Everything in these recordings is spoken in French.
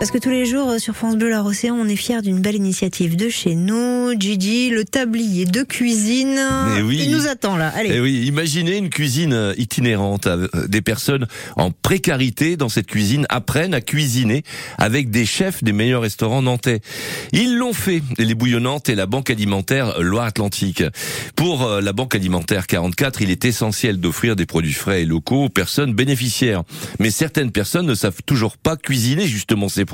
Parce que tous les jours euh, sur France Bleu Loire Océan, on est fiers d'une belle initiative de chez nous. Gigi, le tablier de cuisine. Eh oui. Il nous attend là. Allez. Eh oui, imaginez une cuisine euh, itinérante. Euh, Des personnes en précarité dans cette cuisine apprennent à cuisiner avec des chefs des meilleurs restaurants nantais. Ils l'ont fait, les bouillonnantes et la Banque alimentaire Loire-Atlantique. Pour la Banque alimentaire 44, il est essentiel d'offrir des produits frais et locaux aux personnes bénéficiaires. Mais certaines personnes ne savent toujours pas cuisiner justement ces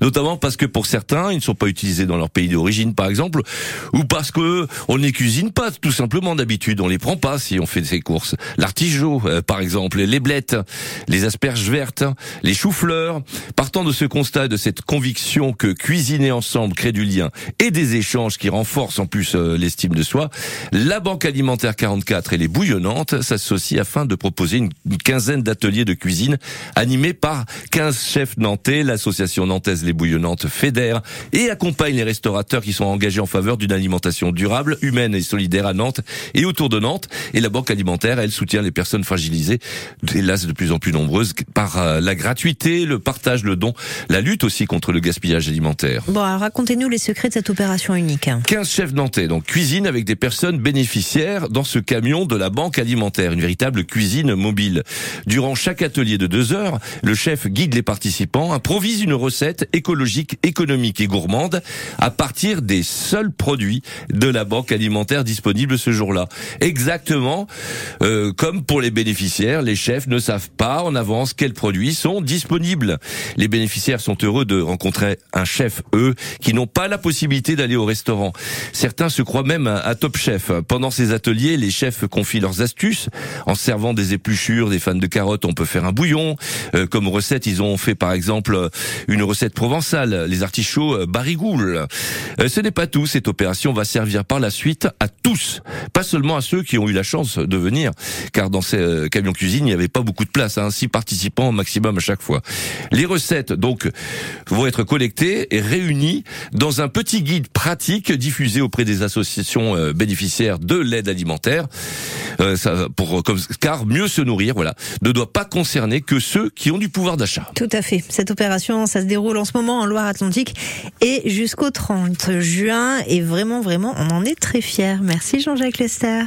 Notamment parce que pour certains, ils ne sont pas utilisés dans leur pays d'origine, par exemple, ou parce que on ne les cuisine pas, tout simplement d'habitude. On les prend pas si on fait ses courses. L'artichaut, euh, par exemple, les blettes, les asperges vertes, les choux-fleurs. Partant de ce constat et de cette conviction que cuisiner ensemble crée du lien et des échanges qui renforcent en plus euh, l'estime de soi, la Banque alimentaire 44 et les bouillonnantes s'associent afin de proposer une quinzaine d'ateliers de cuisine animés par 15 chefs nantais. L'association nantaise Les Bouillonnantes fédère et accompagne les restaurateurs qui sont engagés en faveur d'une alimentation durable, humaine et solidaire à Nantes et autour de Nantes. Et la Banque alimentaire, elle soutient les personnes fragilisées, hélas de plus en plus nombreuses, par euh, la gratuité, le partage, le don, la lutte aussi contre le gaspillage alimentaire. Bon, alors racontez-nous les secrets de cette opération unique. 15 chefs nantais, donc cuisine avec des personnes bénéficiaires dans ce camion de la banque alimentaire, une véritable cuisine mobile. Durant chaque atelier de deux heures, le chef guide les participants, improvise une recette écologique, économique et gourmande à partir des seuls produits de la banque alimentaire disponible ce jour-là. Exactement euh, comme pour les bénéficiaires, les chefs ne savent pas en avance quels produits sont disponibles. Les bénéficiaires sont heureux de rencontrer un chef, eux, qui n'ont pas la possibilité d'aller au restaurant. Certains se croient même à, Top Chef. Pendant ces ateliers, les chefs confient leurs astuces. En servant des épluchures, des fans de carottes, on peut faire un bouillon. Euh, comme recette, ils ont fait par exemple une recette provençale, les artichauts euh, barigoules. Euh, ce n'est pas tout. Cette opération va servir par la suite à tous, pas seulement à ceux qui ont eu la chance de venir, car dans ces euh, camions cuisine, il n'y avait pas beaucoup de place, hein, six participants au maximum à chaque fois. Les recettes donc vont être collectées et réunies dans un petit guide pratique diffusé auprès des associations bénéficiaires de l'aide alimentaire. Euh, ça, pour comme car mieux se nourrir, voilà, ne doit pas concerner que ceux qui ont du pouvoir d'achat. Tout à fait. Cette opération, ça se déroule en ce moment en Loire-Atlantique et jusqu'au 30 juin. Et vraiment, vraiment, on en est très fiers. Merci Jean-Jacques Lester.